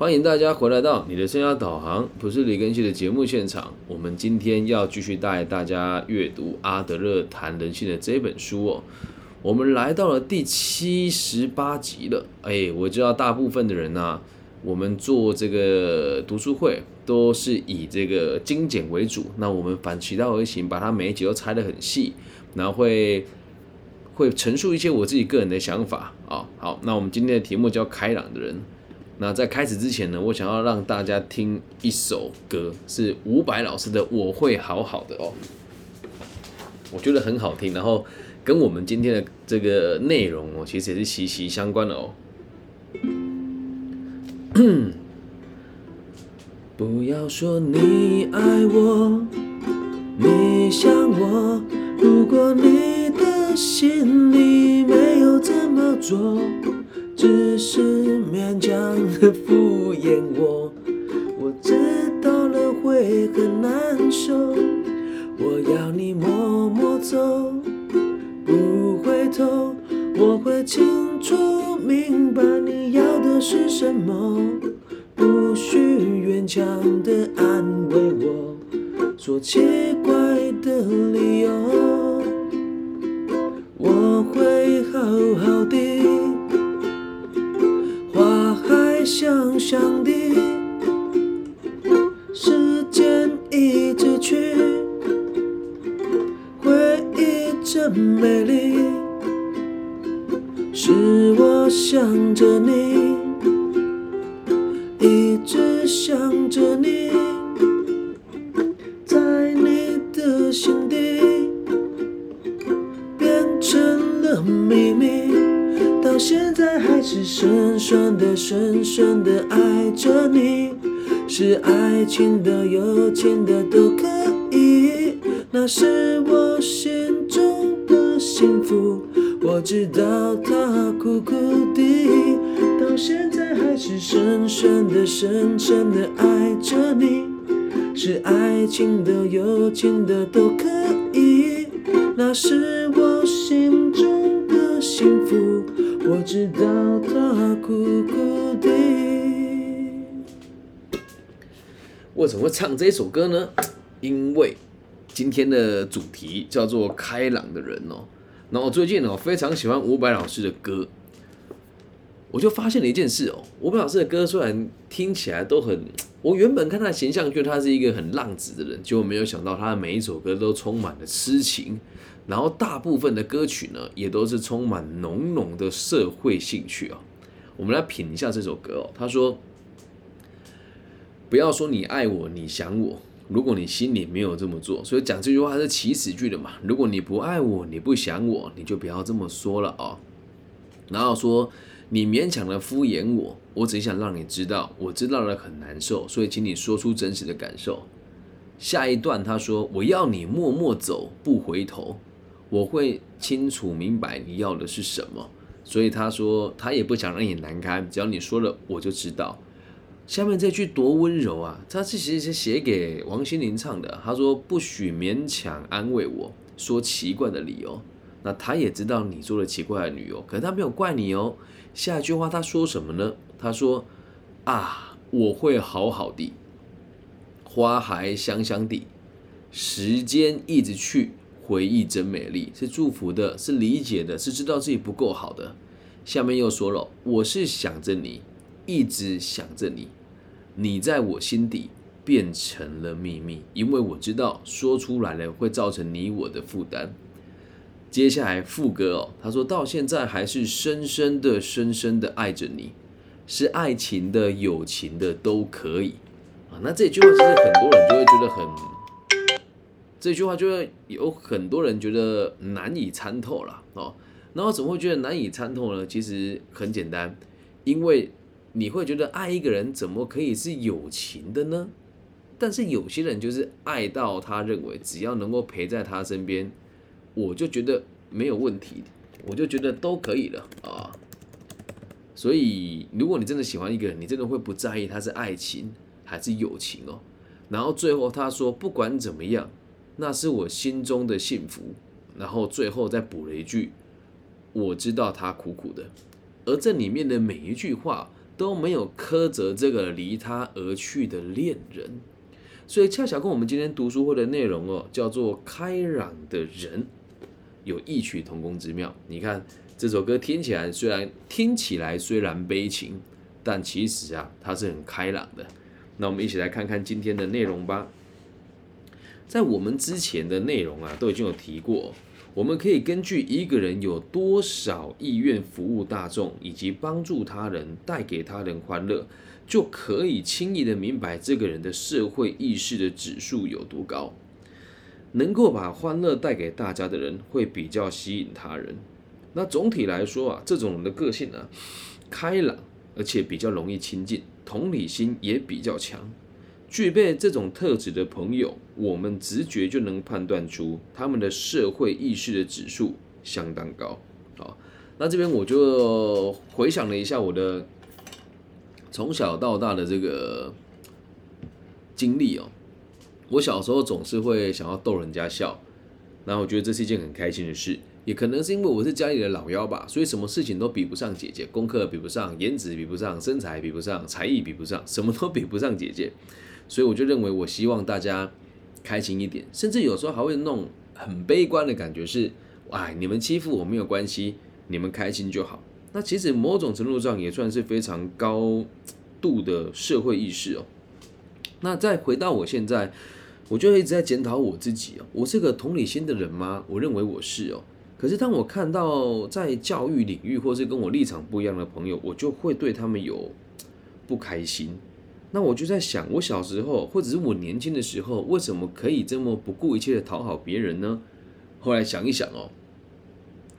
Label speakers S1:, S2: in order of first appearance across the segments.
S1: 欢迎大家回来到你的生涯导航，不是李根熙的节目现场。我们今天要继续带大家阅读阿德勒谈人性的这本书哦。我们来到了第七十八集了。哎，我知道大部分的人呢，我们做这个读书会都是以这个精简为主。那我们反其道而行，把它每一集都拆得很细，然后会会陈述一些我自己个人的想法啊。好，那我们今天的题目叫开朗的人。那在开始之前呢，我想要让大家听一首歌，是伍佰老师的《我会好好的》哦，我觉得很好听，然后跟我们今天的这个内容哦，其实也是息息相关的哦。不要说你爱我，你想我，如果你的心里没有这么做。只是勉强的敷衍我，我知道了会很难受。我要你默默走，不回头。我会清楚明白你要的是什么，不需勉强的安慰我，说奇怪的理由。我会好好想象的时间一直去，回忆真美丽，是我想着你，一直想着你，是爱情的、友情的都可以，那是我心中的幸福。这首歌呢？因为今天的主题叫做“开朗的人”哦。然后最近哦，非常喜欢伍佰老师的歌，我就发现了一件事哦。伍佰老师的歌虽然听起来都很，我原本看他的形象，觉得他是一个很浪子的人，结果没有想到他的每一首歌都充满了痴情。然后大部分的歌曲呢，也都是充满浓浓的社会兴趣啊。我们来品一下这首歌哦。他说：“不要说你爱我，你想我，如果你心里没有这么做。”所以讲这句话是起始句的嘛。如果你不爱我，你不想我，你就不要这么说了啊。然后说你勉强的敷衍我，我只想让你知道，我知道了很难受，所以请你说出真实的感受。下一段他说：“我要你默默走，不回头。”我会清楚明白你要的是什么，所以他说他也不想让你难堪，只要你说了我就知道。下面这句多温柔啊！他其实是写给王心凌唱的。他说不许勉强安慰我说奇怪的理由。那他也知道你做了奇怪的理由，可是他没有怪你哦。下一句话他说什么呢？他说啊，我会好好的，花还香香的，时间一直去。回忆真美丽，是祝福的，是理解的，是知道自己不够好的。下面又说了，我是想着你，一直想着你，你在我心底变成了秘密，因为我知道说出来了会造成你我的负担。接下来副歌哦，他说到现在还是深深的、深深的爱着你，是爱情的、友情的都可以啊。那这句话其实很多人就会觉得很。这句话就会有很多人觉得难以参透了哦。然后怎么会觉得难以参透呢？其实很简单，因为你会觉得爱一个人怎么可以是友情的呢？但是有些人就是爱到他认为只要能够陪在他身边，我就觉得没有问题，我就觉得都可以了啊。所以如果你真的喜欢一个人，你真的会不在意他是爱情还是友情哦。然后最后他说，不管怎么样。那是我心中的幸福，然后最后再补了一句：“我知道他苦苦的。”而这里面的每一句话都没有苛责这个离他而去的恋人。所以恰巧跟我们今天读书会的内容哦，叫做开朗的人，有异曲同工之妙。你看这首歌听起来虽然听起来虽然悲情，但其实啊，它是很开朗的。那我们一起来看看今天的内容吧。在我们之前的内容啊，都已经有提过，我们可以根据一个人有多少意愿服务大众，以及帮助他人，带给他人欢乐。就可以轻易的明白这个人的社会意识的指数有多高。能够把欢乐带给大家的人，会比较吸引他人。那总体来说啊，这种人的个性呢，开朗，而且比较容易亲近，同理心也比较强。具备这种特质的朋友，我们直觉就能判断出他们的社会意识的指数相当高。好，那这边我就回想了一下我的。从小到大的这个经历哦，我小时候总是会想要逗人家笑，然后我觉得这是一件很开心的事，也可能是因为我是家里的老幺吧，所以什么事情都比不上姐姐，功课比不上，颜值比不上，身材比不上，才艺比不上，什么都比不上姐姐，所以我就认为我希望大家开心一点，甚至有时候还会弄很悲观的感觉是，哎，你们欺负我没有关系，你们开心就好。那其实某种程度上也算是非常高度的社会意识哦。那再回到我现在，我就一直在检讨我自己哦。我是个同理心的人吗？我认为我是哦。可是当我看到在教育领域或是跟我立场不一样的朋友，我就会对他们有不开心。那我就在想，我小时候或者是我年轻的时候，为什么可以这么不顾一切的讨好别人呢？后来想一想哦，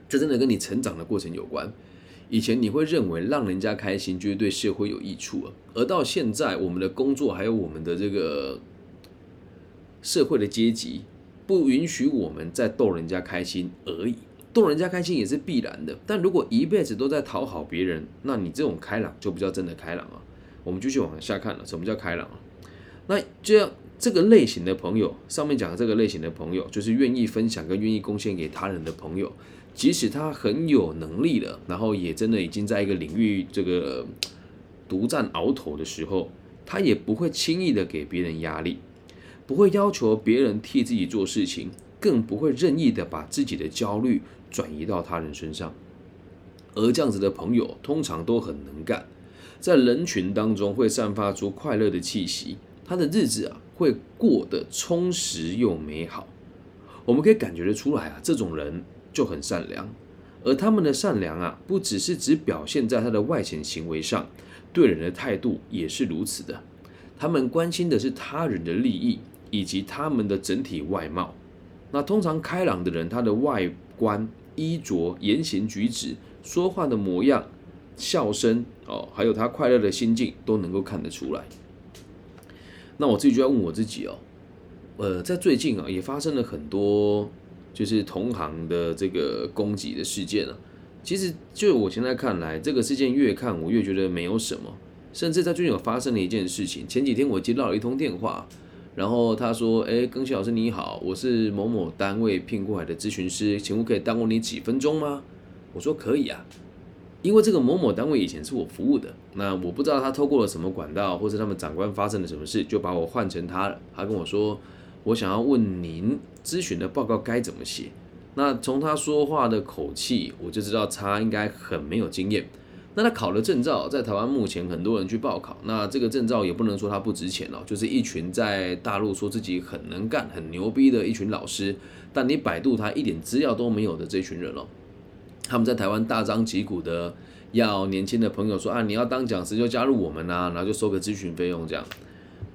S1: 这真的跟你成长的过程有关。以前你会认为让人家开心就是对社会有益处啊，而到现在我们的工作还有我们的这个社会的阶级不允许我们再逗人家开心而已，逗人家开心也是必然的。但如果一辈子都在讨好别人，那你这种开朗就不叫真的开朗啊。我们继续往下看了，什么叫开朗？那这样这个类型的朋友，上面讲的这个类型的朋友，就是愿意分享跟愿意贡献给他人的朋友。即使他很有能力了，然后也真的已经在一个领域这个独占鳌头的时候，他也不会轻易的给别人压力，不会要求别人替自己做事情，更不会任意的把自己的焦虑转移到他人身上。而这样子的朋友通常都很能干，在人群当中会散发出快乐的气息，他的日子啊会过得充实又美好。我们可以感觉得出来啊，这种人。就很善良，而他们的善良啊，不只是只表现在他的外显行为上，对人的态度也是如此的。他们关心的是他人的利益以及他们的整体外貌。那通常开朗的人，他的外观、衣着、言行举止、说话的模样、笑声哦，还有他快乐的心境，都能够看得出来。那我自己就要问我自己哦，呃，在最近啊，也发生了很多。就是同行的这个攻击的事件啊，其实就我现在看来，这个事件越看我越觉得没有什么。甚至在最近有发生了一件事情，前几天我接到了一通电话，然后他说：“哎，庚希老师你好，我是某某单位聘过来的咨询师，请问可以耽误你几分钟吗？”我说：“可以啊，因为这个某某单位以前是我服务的，那我不知道他透过了什么管道，或者他们长官发生了什么事，就把我换成他了。他跟我说。”我想要问您咨询的报告该怎么写？那从他说话的口气，我就知道他应该很没有经验。那他考了证照，在台湾目前很多人去报考，那这个证照也不能说他不值钱哦，就是一群在大陆说自己很能干、很牛逼的一群老师，但你百度他一点资料都没有的这群人哦，他们在台湾大张旗鼓的要年轻的朋友说啊，你要当讲师就加入我们啊，然后就收个咨询费用这样。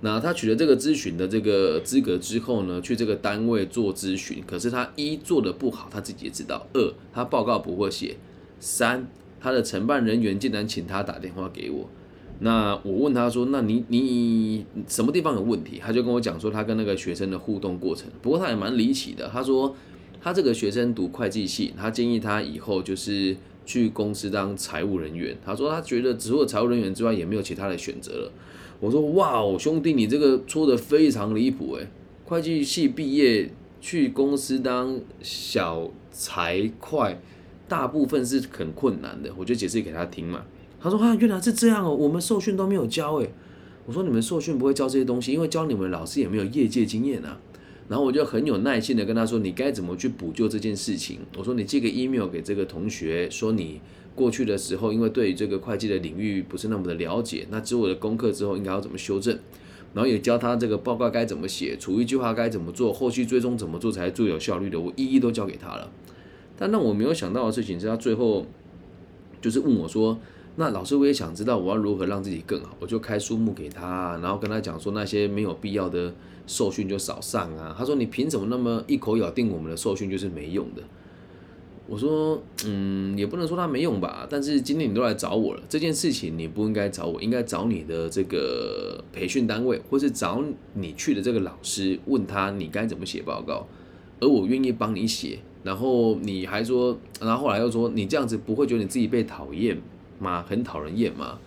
S1: 那他取得这个咨询的这个资格之后呢，去这个单位做咨询，可是他一做的不好，他自己也知道；二他报告不会写；三他的承办人员竟然请他打电话给我。那我问他说：“那你你什么地方有问题？”他就跟我讲说他跟那个学生的互动过程。不过他也蛮离奇的，他说他这个学生读会计系，他建议他以后就是去公司当财务人员。他说他觉得除了财务人员之外，也没有其他的选择了。我说哇哦，兄弟，你这个戳的非常离谱诶，会计系毕业去公司当小财会，大部分是很困难的。我就解释给他听嘛。他说啊，原来是这样哦，我们受训都没有教诶。我说你们受训不会教这些东西，因为教你们老师也没有业界经验啊。然后我就很有耐心的跟他说，你该怎么去补救这件事情。我说你寄个 email 给这个同学，说你过去的时候因为对于这个会计的领域不是那么的了解，那之后的功课之后应该要怎么修正。然后也教他这个报告该怎么写，处一句话该怎么做，后续追踪怎么做才是最有效率的，我一一都教给他了。但让我没有想到的事情是他最后就是问我说：“那老师，我也想知道我要如何让自己更好。”我就开书目给他，然后跟他讲说那些没有必要的受训就少上啊。他说：“你凭什么那么一口咬定我们的受训就是没用的？”我说：“嗯，也不能说他没用吧。但是今天你都来找我了，这件事情你不应该找我，应该找你的这个培训单位，或是找你去的这个老师，问他你该怎么写报告，而我愿意帮你写。”然后你还说，然后后来又说，你这样子不会觉得你自己被讨厌吗？很讨人厌吗？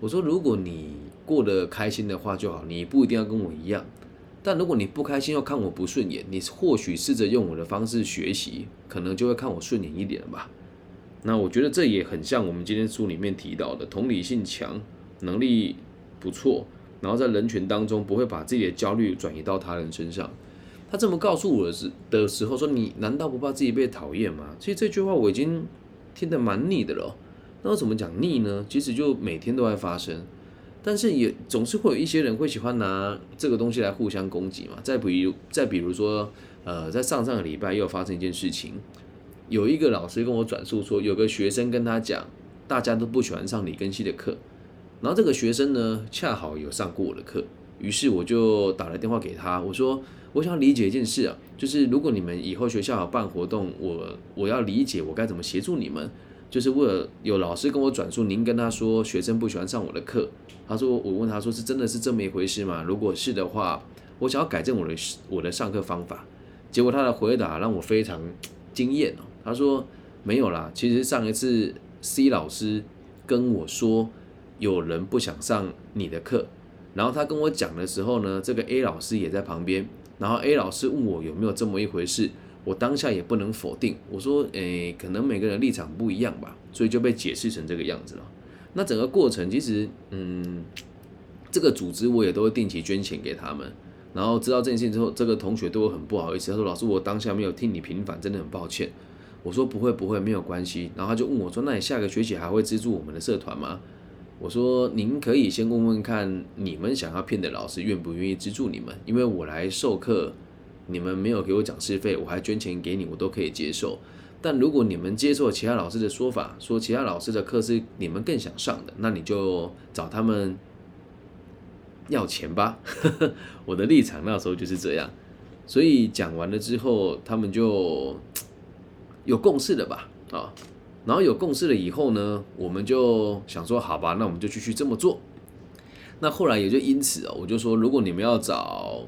S1: 我说，如果你过得开心的话就好，你不一定要跟我一样。但如果你不开心又看我不顺眼，你或许试着用我的方式学习，可能就会看我顺眼一点吧。那我觉得这也很像我们今天书里面提到的，同理性强，能力不错，然后在人群当中不会把自己的焦虑转移到他人身上。他这么告诉我的时的时候说：“你难道不怕自己被讨厌吗？”其实这句话我已经听得蛮腻的了。那我怎么讲腻呢？其实就每天都在发生，但是也总是会有一些人会喜欢拿这个东西来互相攻击嘛。再比如，再比如说，呃，在上上个礼拜又发生一件事情，有一个老师跟我转述说，有个学生跟他讲，大家都不喜欢上李根熙的课，然后这个学生呢恰好有上过我的课，于是我就打了电话给他，我说。我想理解一件事啊，就是如果你们以后学校办活动，我我要理解我该怎么协助你们。就是为了有老师跟我转述，您跟他说学生不喜欢上我的课，他说我问他说是真的是这么一回事吗？如果是的话，我想要改正我的我的上课方法。结果他的回答让我非常惊艳哦，他说没有啦，其实上一次 C 老师跟我说有人不想上你的课，然后他跟我讲的时候呢，这个 A 老师也在旁边。然后 A 老师问我有没有这么一回事，我当下也不能否定，我说，诶，可能每个人立场不一样吧，所以就被解释成这个样子了。那整个过程其实，嗯，这个组织我也都会定期捐钱给他们。然后知道这件事情之后，这个同学对我很不好意思，他说：“老师，我当下没有听你平反，真的很抱歉。”我说：“不会不会，没有关系。”然后他就问我说：“那你下个学期还会资助我们的社团吗？”我说，您可以先问问看，你们想要骗的老师愿不愿意资助你们？因为我来授课，你们没有给我讲师费，我还捐钱给你，我都可以接受。但如果你们接受其他老师的说法，说其他老师的课是你们更想上的，那你就找他们要钱吧。我的立场那时候就是这样。所以讲完了之后，他们就有共识了吧？啊。然后有共识了以后呢，我们就想说，好吧，那我们就继续这么做。那后来也就因此哦，我就说，如果你们要找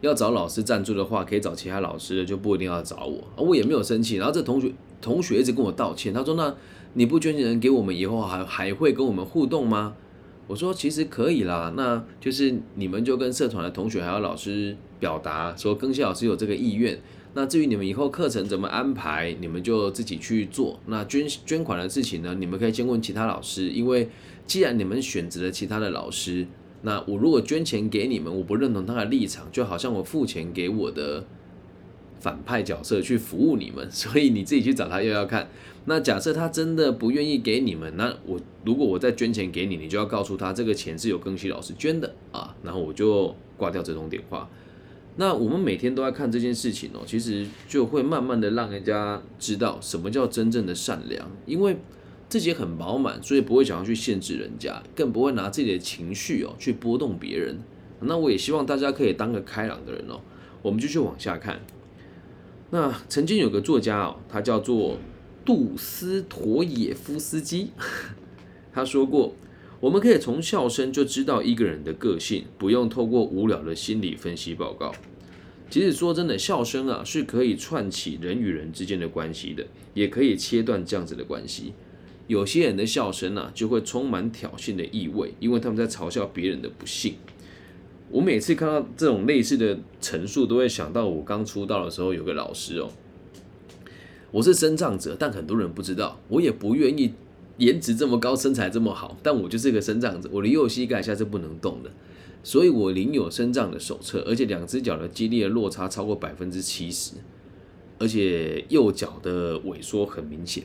S1: 要找老师赞助的话，可以找其他老师的，就不一定要找我。我也没有生气。然后这同学同学一直跟我道歉，他说：“那你不捐钱给我们，以后还还会跟我们互动吗？”我说：“其实可以啦，那就是你们就跟社团的同学还有老师表达说，更新老师有这个意愿。”那至于你们以后课程怎么安排，你们就自己去做。那捐捐款的事情呢，你们可以先问其他老师，因为既然你们选择了其他的老师，那我如果捐钱给你们，我不认同他的立场，就好像我付钱给我的反派角色去服务你们，所以你自己去找他要要看。那假设他真的不愿意给你们，那我如果我再捐钱给你，你就要告诉他这个钱是由庚希老师捐的啊，然后我就挂掉这通电话。那我们每天都在看这件事情哦，其实就会慢慢的让人家知道什么叫真正的善良，因为自己很饱满，所以不会想要去限制人家，更不会拿自己的情绪哦去波动别人。那我也希望大家可以当个开朗的人哦。我们继续往下看。那曾经有个作家哦，他叫做杜斯妥也夫斯基，他说过。我们可以从笑声就知道一个人的个性，不用透过无聊的心理分析报告。其实说真的，笑声啊是可以串起人与人之间的关系的，也可以切断这样子的关系。有些人的笑声啊就会充满挑衅的意味，因为他们在嘲笑别人的不幸。我每次看到这种类似的陈述，都会想到我刚出道的时候有个老师哦，我是生障者，但很多人不知道，我也不愿意。颜值这么高，身材这么好，但我就是个身障者，我的右膝盖下是不能动的，所以我领有身障的手册，而且两只脚的肌力的落差超过百分之七十，而且右脚的萎缩很明显。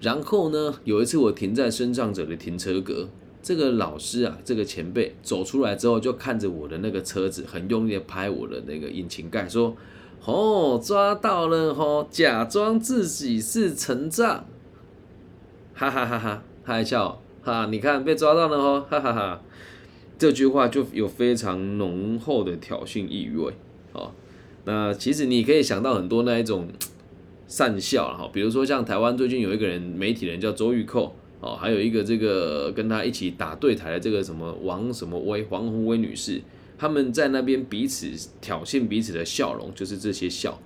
S1: 然后呢，有一次我停在身障者的停车格，这个老师啊，这个前辈走出来之后，就看着我的那个车子，很用力的拍我的那个引擎盖，说：“哦，抓到了哦，假装自己是成障。”哈哈哈哈，他还笑哈，你看被抓到了哦，哈哈哈。这句话就有非常浓厚的挑衅意味哦。那其实你可以想到很多那一种善笑哈，比如说像台湾最近有一个人媒体人叫周玉蔻哦，还有一个这个跟他一起打对台的这个什么王什么威黄宏威女士，他们在那边彼此挑衅彼此的笑容，就是这些笑。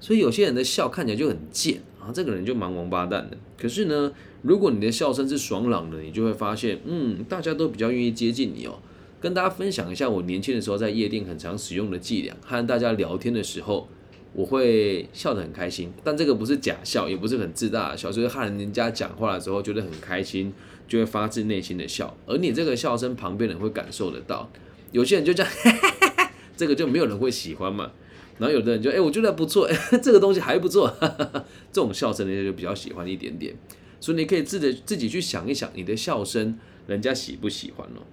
S1: 所以有些人的笑看起来就很贱啊，这个人就蛮王八蛋的。可是呢，如果你的笑声是爽朗的，你就会发现，嗯，大家都比较愿意接近你哦。跟大家分享一下我年轻的时候在夜店很常使用的伎俩，和大家聊天的时候，我会笑得很开心。但这个不是假笑，也不是很自大的笑，就是和人家讲话的时候觉得很开心，就会发自内心的笑。而你这个笑声，旁边人会感受得到。有些人就这样，这个就没有人会喜欢嘛。然后有的人就哎，我觉得不错，这个东西还不错，这种笑声人家就比较喜欢一点点。所以你可以自己自己去想一想，你的笑声人家喜不喜欢哦？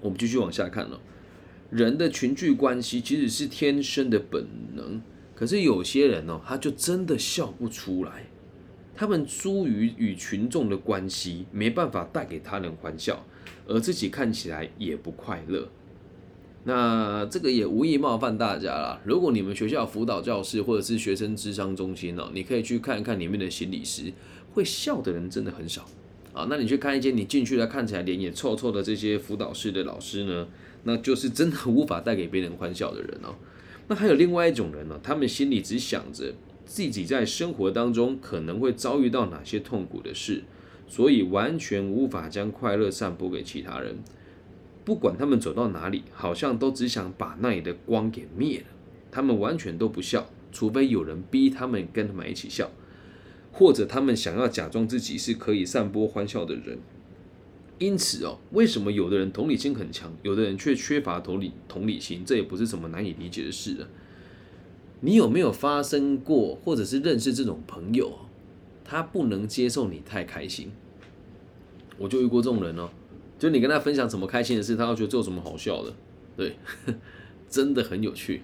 S1: 我们继续往下看了，人的群聚关系其实是天生的本能，可是有些人哦，他就真的笑不出来，他们疏于与群众的关系，没办法带给他人欢笑，而自己看起来也不快乐。那这个也无意冒犯大家啦。如果你们学校辅导教室或者是学生智商中心哦，你可以去看一看里面的心理师，会笑的人真的很少啊。那你去看一些你进去了看起来脸也臭臭的这些辅导室的老师呢，那就是真的无法带给别人欢笑的人哦。那还有另外一种人呢，他们心里只想着自己在生活当中可能会遭遇到哪些痛苦的事，所以完全无法将快乐散播给其他人。不管他们走到哪里，好像都只想把那里的光给灭了。他们完全都不笑，除非有人逼他们跟他们一起笑，或者他们想要假装自己是可以散播欢笑的人。因此哦，为什么有的人同理心很强，有的人却缺乏同理同理心？这也不是什么难以理解的事啊。你有没有发生过，或者是认识这种朋友？他不能接受你太开心。我就遇过这种人哦。就你跟他分享什么开心的事，他要觉得这有什么好笑的，对，真的很有趣。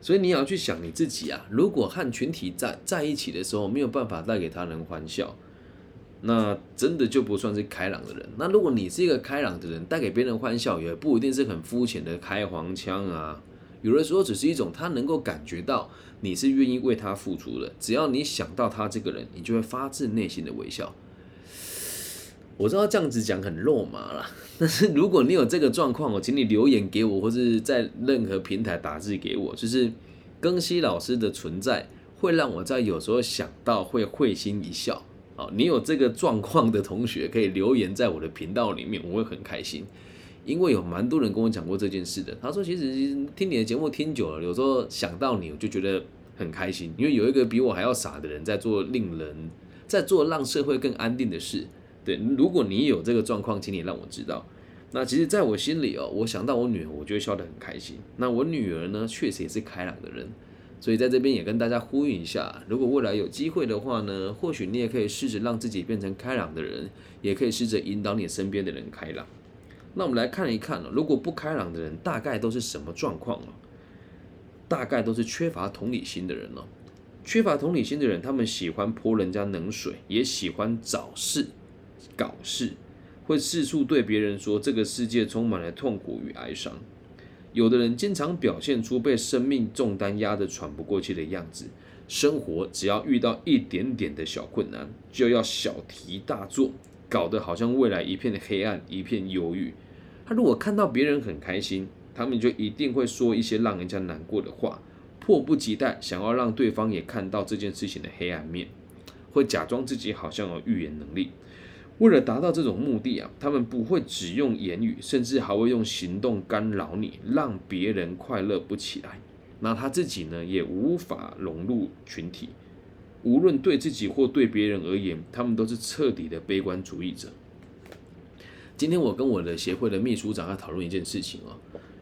S1: 所以你也要去想你自己啊，如果和群体在在一起的时候没有办法带给他人欢笑，那真的就不算是开朗的人。那如果你是一个开朗的人，带给别人欢笑，也不一定是很肤浅的开黄腔啊。有的时候只是一种他能够感觉到你是愿意为他付出的，只要你想到他这个人，你就会发自内心的微笑。我知道这样子讲很肉麻啦，但是如果你有这个状况，我请你留言给我，或是在任何平台打字给我，就是庚希老师的存在会让我在有时候想到会会心一笑。你有这个状况的同学可以留言在我的频道里面，我会很开心，因为有蛮多人跟我讲过这件事的。他说，其实听你的节目听久了，有时候想到你，我就觉得很开心，因为有一个比我还要傻的人在做令人在做让社会更安定的事。对，如果你有这个状况，请你让我知道。那其实，在我心里哦，我想到我女儿，我就会笑得很开心。那我女儿呢，确实也是开朗的人，所以在这边也跟大家呼吁一下：如果未来有机会的话呢，或许你也可以试着让自己变成开朗的人，也可以试着引导你身边的人开朗。那我们来看一看哦，如果不开朗的人，大概都是什么状况哦？大概都是缺乏同理心的人哦。缺乏同理心的人，他们喜欢泼人家冷水，也喜欢找事。搞事，会四处对别人说这个世界充满了痛苦与哀伤。有的人经常表现出被生命重担压得喘不过气的样子，生活只要遇到一点点的小困难，就要小题大做，搞得好像未来一片黑暗，一片忧郁。他如果看到别人很开心，他们就一定会说一些让人家难过的话，迫不及待想要让对方也看到这件事情的黑暗面，会假装自己好像有预言能力。为了达到这种目的啊，他们不会只用言语，甚至还会用行动干扰你，让别人快乐不起来。那他自己呢，也无法融入群体。无论对自己或对别人而言，他们都是彻底的悲观主义者。今天我跟我的协会的秘书长要讨论一件事情哦，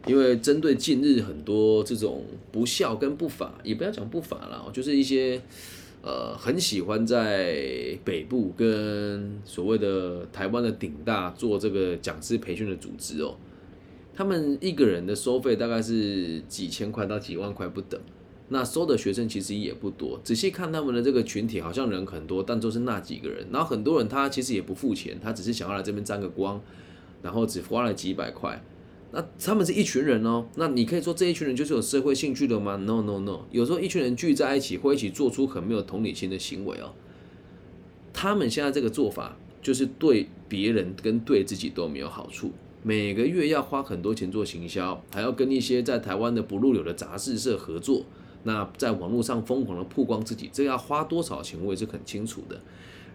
S1: 因为针对近日很多这种不孝跟不法，也不要讲不法了，就是一些呃很喜欢在北部跟所谓的台湾的顶大做这个讲师培训的组织哦，他们一个人的收费大概是几千块到几万块不等。那收的学生其实也不多，仔细看他们的这个群体，好像人很多，但都是那几个人。然后很多人他其实也不付钱，他只是想要来这边沾个光，然后只花了几百块。那他们是一群人哦，那你可以说这一群人就是有社会兴趣的吗？No No No，有时候一群人聚在一起会一起做出很没有同理心的行为哦。他们现在这个做法就是对别人跟对自己都没有好处，每个月要花很多钱做行销，还要跟一些在台湾的不入流的杂志社合作。那在网络上疯狂的曝光自己，这要花多少钱，我也是很清楚的。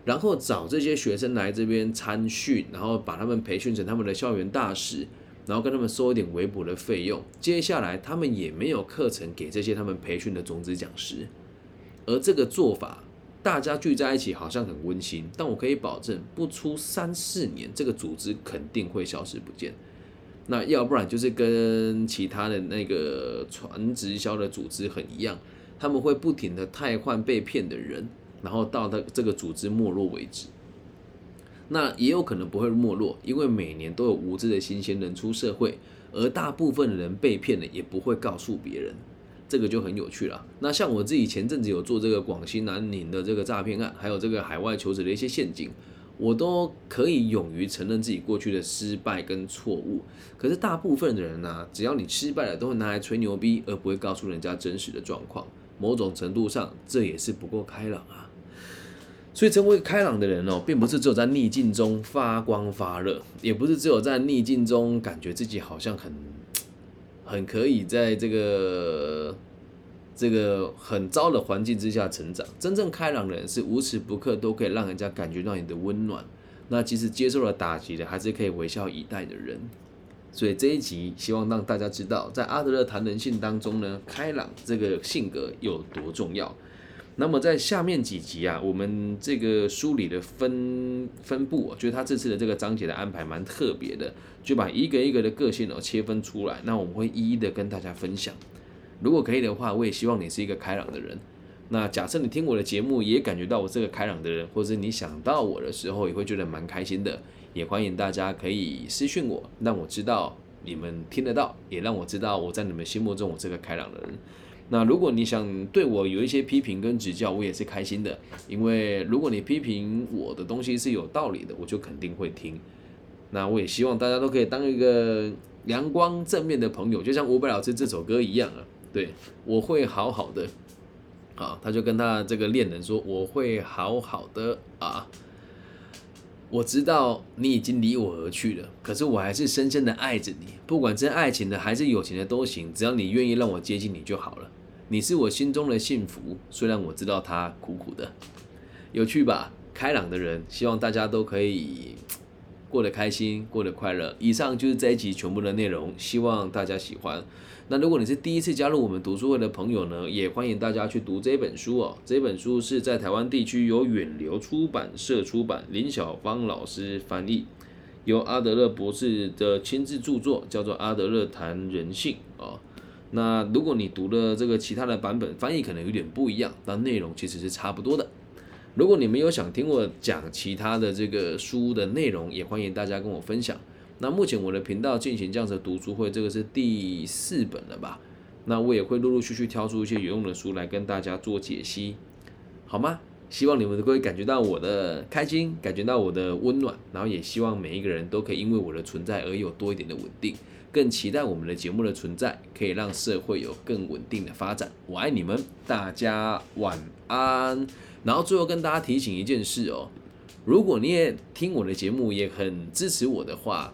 S1: 然后找这些学生来这边参训，然后把他们培训成他们的校园大使，然后跟他们收一点微薄的费用。接下来他们也没有课程给这些他们培训的种子讲师，而这个做法，大家聚在一起好像很温馨，但我可以保证，不出三四年，这个组织肯定会消失不见。那要不然就是跟其他的那个传直销的组织很一样，他们会不停的汰换被骗的人，然后到他这个组织没落为止。那也有可能不会没落，因为每年都有无知的新鲜人出社会，而大部分人被骗了也不会告诉别人，这个就很有趣了。那像我自己前阵子有做这个广西南宁的这个诈骗案，还有这个海外求职的一些陷阱。我都可以勇于承认自己过去的失败跟错误，可是大部分的人呢，只要你失败了，都会拿来吹牛逼，而不会告诉人家真实的状况。某种程度上，这也是不够开朗啊。所以，成为开朗的人哦，并不是只有在逆境中发光发热，也不是只有在逆境中感觉自己好像很 很可以在这个。这个很糟的环境之下成长，真正开朗的人是无时不刻都可以让人家感觉到你的温暖。那即使接受了打击的，还是可以微笑以待的人。所以这一集希望让大家知道，在阿德勒谈人性当中呢，开朗这个性格有多重要。那么在下面几集啊，我们这个书里的分分布，我觉得他这次的这个章节的安排蛮特别的，就把一个一个的个性哦切分出来，那我们会一一的跟大家分享。如果可以的话，我也希望你是一个开朗的人。那假设你听我的节目，也感觉到我是个开朗的人，或者你想到我的时候，也会觉得蛮开心的。也欢迎大家可以私讯我，让我知道你们听得到，也让我知道我在你们心目中我是个开朗的人。那如果你想对我有一些批评跟指教，我也是开心的，因为如果你批评我的东西是有道理的，我就肯定会听。那我也希望大家都可以当一个阳光正面的朋友，就像伍佰老师这首歌一样啊。对，我会好好的，啊，他就跟他这个恋人说，我会好好的啊，我知道你已经离我而去了，可是我还是深深的爱着你，不管真爱情的还是友情的都行，只要你愿意让我接近你就好了，你是我心中的幸福，虽然我知道它苦苦的，有趣吧？开朗的人，希望大家都可以过得开心，过得快乐。以上就是这一集全部的内容，希望大家喜欢。那如果你是第一次加入我们读书会的朋友呢，也欢迎大家去读这本书哦。这本书是在台湾地区由远流出版社出版，林小芳老师翻译，由阿德勒博士的亲自著作，叫做《阿德勒谈人性》哦。那如果你读了这个其他的版本，翻译可能有点不一样，但内容其实是差不多的。如果你们有想听我讲其他的这个书的内容，也欢迎大家跟我分享。那目前我的频道进行这样子的读书会，这个是第四本了吧？那我也会陆陆续续挑出一些有用的书来跟大家做解析，好吗？希望你们都可以感觉到我的开心，感觉到我的温暖，然后也希望每一个人都可以因为我的存在而有多一点的稳定，更期待我们的节目的存在可以让社会有更稳定的发展。我爱你们，大家晚安。然后最后跟大家提醒一件事哦，如果你也听我的节目，也很支持我的话。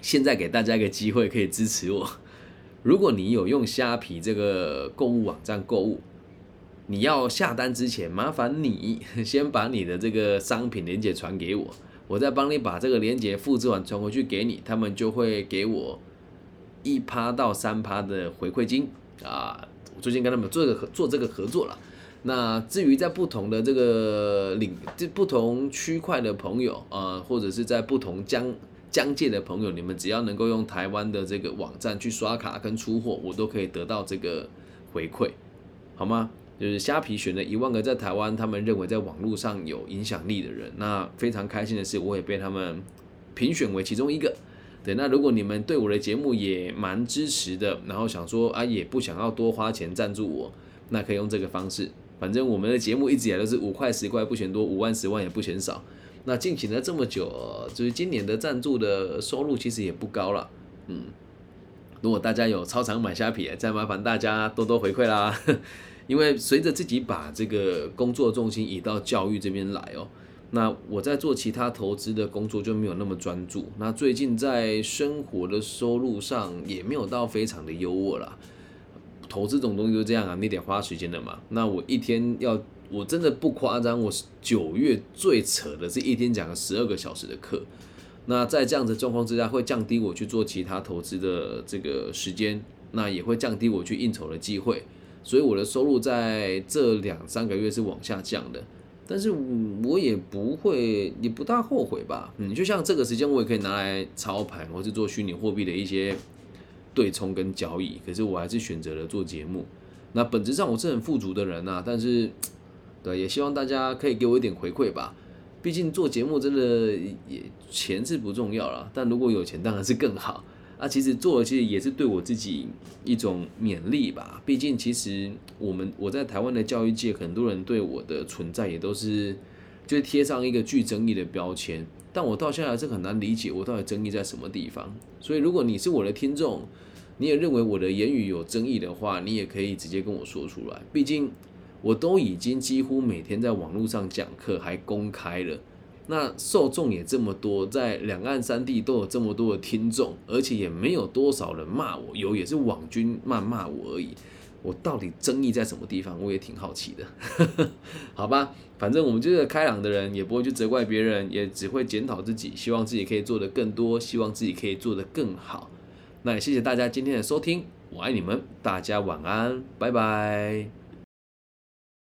S1: 现在给大家一个机会，可以支持我。如果你有用虾皮这个购物网站购物，你要下单之前，麻烦你 先把你的这个商品链接传给我，我再帮你把这个链接复制完传回去给你，他们就会给我一趴到三趴的回馈金啊。我最近跟他们做个做这个合作了。那至于在不同的这个领，这不同区块的朋友啊，或者是在不同疆疆界的朋友，你们只要能够用台湾的这个网站去刷卡跟出货，我都可以得到这个回馈，好吗？就是虾皮选了一万个在台湾，他们认为在网络上有影响力的人，那非常开心的是，我也被他们评选为其中一个。对，那如果你们对我的节目也蛮支持的，然后想说啊，也不想要多花钱赞助我，那可以用这个方式。反正我们的节目一直以来都是五块十块不嫌多，五万十万也不嫌少。那进行了这么久，就是今年的赞助的收入其实也不高了。嗯，如果大家有超常买虾皮，再麻烦大家多多回馈啦。因为随着自己把这个工作重心移到教育这边来哦，那我在做其他投资的工作就没有那么专注。那最近在生活的收入上也没有到非常的优渥了。投资这种东西就这样啊，你得花时间的嘛。那我一天要，我真的不夸张，我九月最扯的是一天讲了十二个小时的课。那在这样子状况之下，会降低我去做其他投资的这个时间，那也会降低我去应酬的机会。所以我的收入在这两三个月是往下降的，但是我也不会，也不大后悔吧。嗯，就像这个时间我也可以拿来操盘，或是做虚拟货币的一些对冲跟交易，可是我还是选择了做节目。那本质上我是很富足的人呐，但是对，也希望大家可以给我一点回馈吧。毕竟做节目真的也钱是不重要了，但如果有钱当然是更好。那其实做的其实也是对我自己一种勉励吧。毕竟其实我们我在台湾的教育界，很多人对我的存在也都是就贴上一个具争议的标签。但我到现在还是很难理解我到底争议在什么地方。所以如果你是我的听众，你也认为我的言语有争议的话，你也可以直接跟我说出来。毕竟我都已经几乎每天在网络上讲课，还公开了。那受众也这么多，在两岸三地都有这么多的听众，而且也没有多少人骂我，有也是网军谩骂我而已。我到底争议在什么地方？我也挺好奇的。好吧，反正我们就是开朗的人，也不会去责怪别人，也只会检讨自己，希望自己可以做得更多，希望自己可以做得更好。那也谢谢大家今天的收听，我爱你们，大家晚安，拜拜。